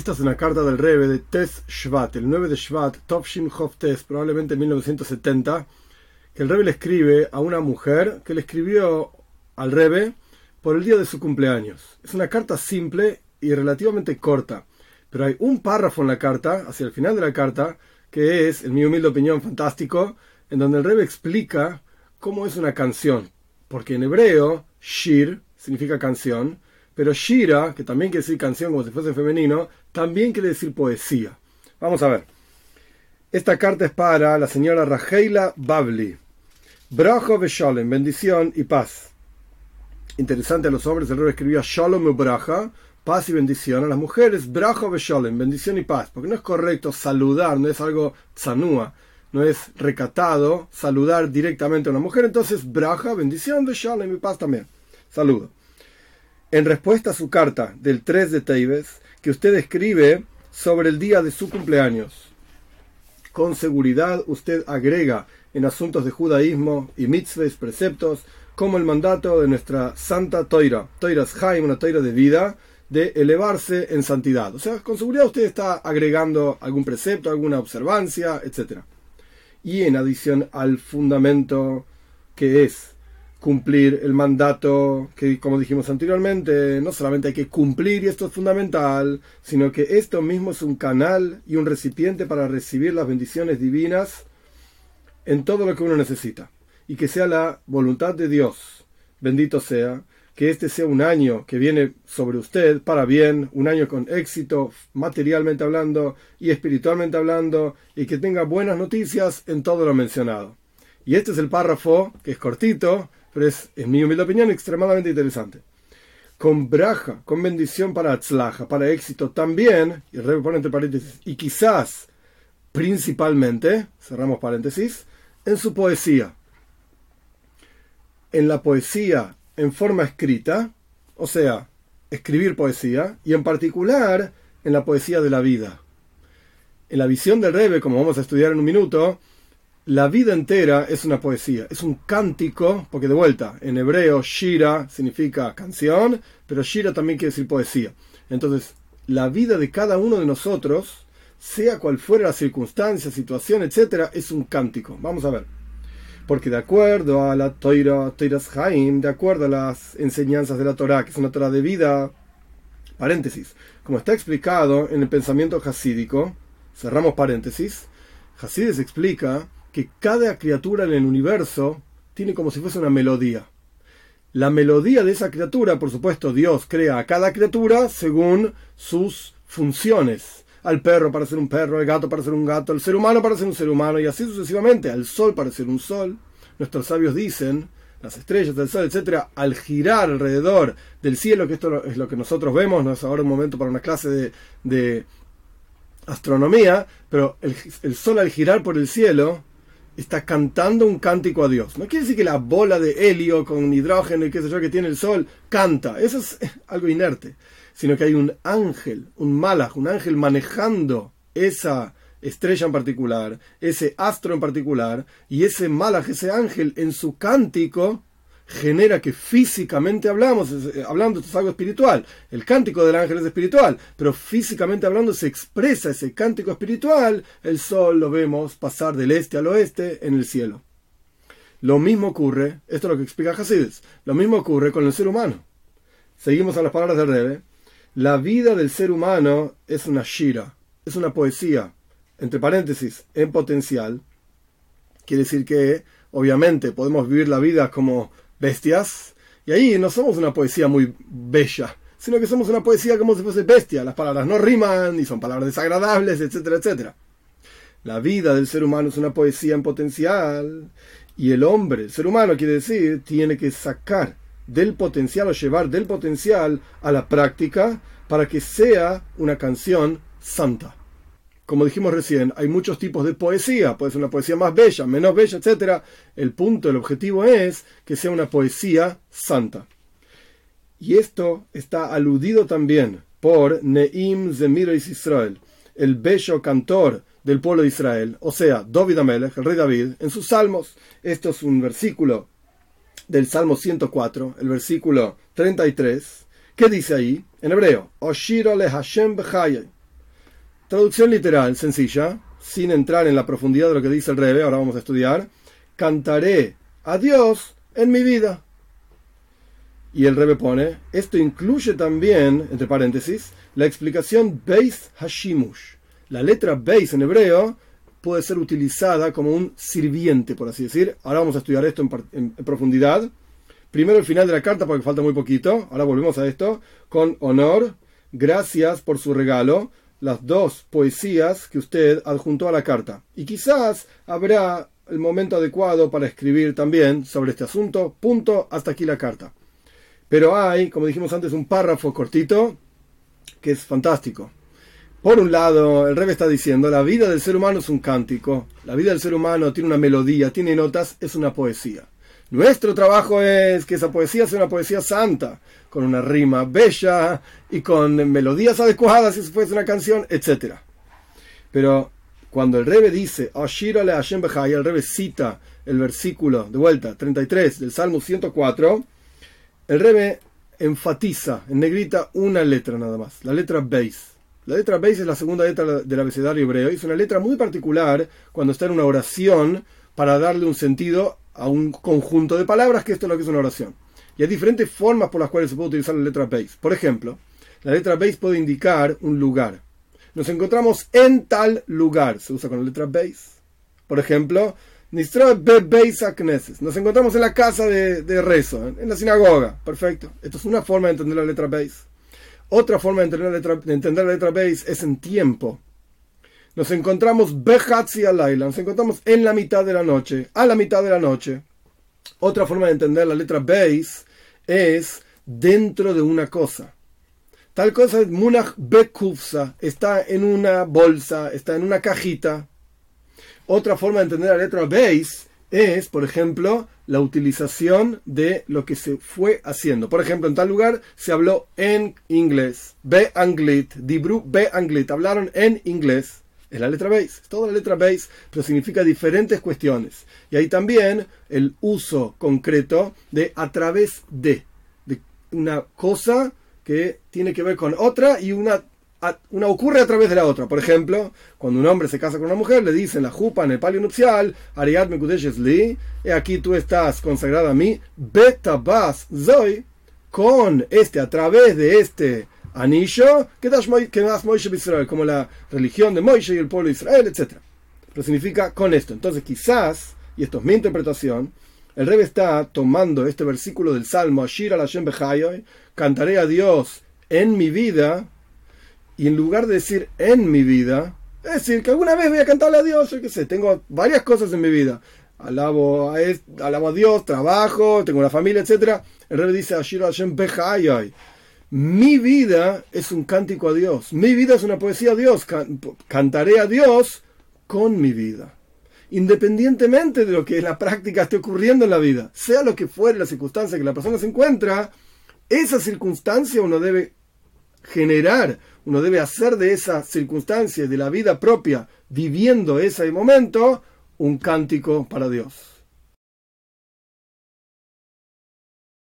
Esta es una carta del Rebe de Tes Shvat, el 9 de Shvat, Tovshim Hof Tes, probablemente en 1970, que el Rebe le escribe a una mujer que le escribió al Rebe por el día de su cumpleaños. Es una carta simple y relativamente corta, pero hay un párrafo en la carta, hacia el final de la carta, que es, en mi humilde opinión, fantástico, en donde el Rebe explica cómo es una canción. Porque en hebreo, Shir significa canción, pero Shira, que también quiere decir canción como si fuese femenino, también quiere decir poesía. Vamos a ver. Esta carta es para la señora Rajeila Babli. Brajo Beshalem, bendición y paz. Interesante a los hombres, el rey escribía Shalom y Braja, paz y bendición. A las mujeres, Brajo Beshalem, bendición y paz. Porque no es correcto saludar, no es algo zanúa, no es recatado saludar directamente a una mujer. Entonces, Braja, bendición, Beshalem y paz también. Saludo en respuesta a su carta del 3 de Teibes, que usted escribe sobre el día de su cumpleaños. Con seguridad usted agrega en asuntos de judaísmo y mitzvahs, preceptos, como el mandato de nuestra santa toira, toiras haim, una toira de vida, de elevarse en santidad. O sea, con seguridad usted está agregando algún precepto, alguna observancia, etc. Y en adición al fundamento que es cumplir el mandato que, como dijimos anteriormente, no solamente hay que cumplir y esto es fundamental, sino que esto mismo es un canal y un recipiente para recibir las bendiciones divinas en todo lo que uno necesita. Y que sea la voluntad de Dios, bendito sea, que este sea un año que viene sobre usted para bien, un año con éxito materialmente hablando y espiritualmente hablando, y que tenga buenas noticias en todo lo mencionado. Y este es el párrafo, que es cortito, pero es, en mi humilde opinión, extremadamente interesante. Con braja, con bendición para atzlaja, para éxito también, y el entre paréntesis, y quizás principalmente, cerramos paréntesis, en su poesía. En la poesía en forma escrita, o sea, escribir poesía, y en particular en la poesía de la vida. En la visión del Rebe, como vamos a estudiar en un minuto, la vida entera es una poesía, es un cántico, porque de vuelta, en hebreo shira significa canción, pero shira también quiere decir poesía. Entonces, la vida de cada uno de nosotros, sea cual fuera la circunstancia, situación, etc., es un cántico. Vamos a ver. Porque de acuerdo a la Toira, Toiras Haim, de acuerdo a las enseñanzas de la Torah, que es una Torah de vida, paréntesis, como está explicado en el pensamiento hasídico, cerramos paréntesis, Hasides explica que cada criatura en el universo tiene como si fuese una melodía. La melodía de esa criatura, por supuesto, Dios crea a cada criatura según sus funciones. Al perro para ser un perro, al gato para ser un gato, al ser humano para ser un ser humano, y así sucesivamente, al sol para ser un sol. Nuestros sabios dicen, las estrellas del sol, etcétera, al girar alrededor del cielo, que esto es lo que nosotros vemos, no es ahora un momento para una clase de, de astronomía, pero el, el sol al girar por el cielo está cantando un cántico a Dios. No quiere decir que la bola de helio con hidrógeno y qué sé yo que tiene el sol canta. Eso es algo inerte. Sino que hay un ángel, un malach, un ángel manejando esa estrella en particular, ese astro en particular, y ese malach, ese ángel en su cántico genera que físicamente hablamos, eh, hablando, esto es algo espiritual. El cántico del ángel es espiritual, pero físicamente hablando se expresa ese cántico espiritual. El sol lo vemos pasar del este al oeste en el cielo. Lo mismo ocurre, esto es lo que explica Hasides, lo mismo ocurre con el ser humano. Seguimos a las palabras del Rebe. La vida del ser humano es una shira, es una poesía, entre paréntesis, en potencial. Quiere decir que, obviamente, podemos vivir la vida como bestias. Y ahí no somos una poesía muy bella, sino que somos una poesía como si fuese bestia. Las palabras no riman y son palabras desagradables, etcétera, etcétera. La vida del ser humano es una poesía en potencial. Y el hombre, el ser humano quiere decir, tiene que sacar del potencial o llevar del potencial a la práctica para que sea una canción santa como dijimos recién, hay muchos tipos de poesía, puede ser una poesía más bella, menos bella, etc. El punto, el objetivo es que sea una poesía santa. Y esto está aludido también por Neim Zemiris Israel, el bello cantor del pueblo de Israel, o sea, David Amelech, el rey David, en sus salmos. Esto es un versículo del Salmo 104, el versículo 33, que dice ahí, en hebreo, Oshiro le Hashem Traducción literal, sencilla, sin entrar en la profundidad de lo que dice el Rebe, ahora vamos a estudiar. Cantaré a Dios en mi vida. Y el Rebe pone, esto incluye también, entre paréntesis, la explicación Beis Hashimush. La letra Beis en hebreo puede ser utilizada como un sirviente, por así decir. Ahora vamos a estudiar esto en, profundidad. Primero el final de la carta porque falta muy poquito. Ahora volvemos a esto. Con honor, gracias por su regalo. Las dos poesías que usted adjuntó a la carta. Y quizás habrá el momento adecuado para escribir también sobre este asunto. Punto. Hasta aquí la carta. Pero hay, como dijimos antes, un párrafo cortito que es fantástico. Por un lado, el rey está diciendo, la vida del ser humano es un cántico, la vida del ser humano tiene una melodía, tiene notas, es una poesía. Nuestro trabajo es que esa poesía sea una poesía santa, con una rima bella y con melodías adecuadas si fuese una canción, etc. Pero cuando el Rebe dice, Hashem el Rebe cita el versículo de vuelta 33 del Salmo 104, el Rebe enfatiza en negrita una letra nada más, la letra Beis. La letra Beis es la segunda letra del abecedario hebreo y es una letra muy particular cuando está en una oración para darle un sentido a un conjunto de palabras, que esto es lo que es una oración. Y hay diferentes formas por las cuales se puede utilizar la letra Beis. Por ejemplo, la letra Beis puede indicar un lugar. Nos encontramos en tal lugar, se usa con la letra Beis. Por ejemplo, Nos encontramos en la casa de, rezo, en la sinagoga. Perfecto. Esto es una forma de entender la letra Beis. Otra forma de entender la letra, de entender la letra Beis es en tiempo. Nos encontramos Behatzi Alayla, nos encontramos en la mitad de la noche, a la mitad de la noche. Otra forma de entender la letra Beis es dentro de una cosa. Tal cosa es Munach Bekufsa, está en una bolsa, está en una cajita. Otra forma de entender la letra Beis es, por ejemplo, la utilización de lo que se fue haciendo. Por ejemplo, en tal lugar se habló en inglés. Be anglit, dibru be anglit. Hablaron en inglés. Es la letra base. Es toda la letra base, pero significa diferentes cuestiones. Y hay también el uso concreto de a través de. De una cosa que tiene que ver con otra y una una ocurre a través de la otra. Por ejemplo, cuando un hombre se casa con una mujer, le dicen la jupa en el palio nupcial, Ariad Mekudeshes Li, y aquí tú estás consagrada a mí, Beta Bas Zoy, con este, a través de este anillo, que Moishe Israel, como la religión de Moishe y el pueblo de Israel, etc. Pero significa con esto. Entonces, quizás, y esto es mi interpretación, el rey está tomando este versículo del Salmo, Ashir al Hashem cantaré a Dios en mi vida, y en lugar de decir en mi vida, es decir, que alguna vez voy a cantarle a Dios, yo qué sé, tengo varias cosas en mi vida. Alabo a, alabo a Dios, trabajo, tengo una familia, etc. El rey dice, Hashem mi vida es un cántico a Dios, mi vida es una poesía a Dios, cantaré a Dios con mi vida. Independientemente de lo que en la práctica esté ocurriendo en la vida, sea lo que fuere la circunstancia que la persona se encuentra, esa circunstancia uno debe generar, uno debe hacer de esa circunstancia, de la vida propia, viviendo ese momento, un cántico para Dios.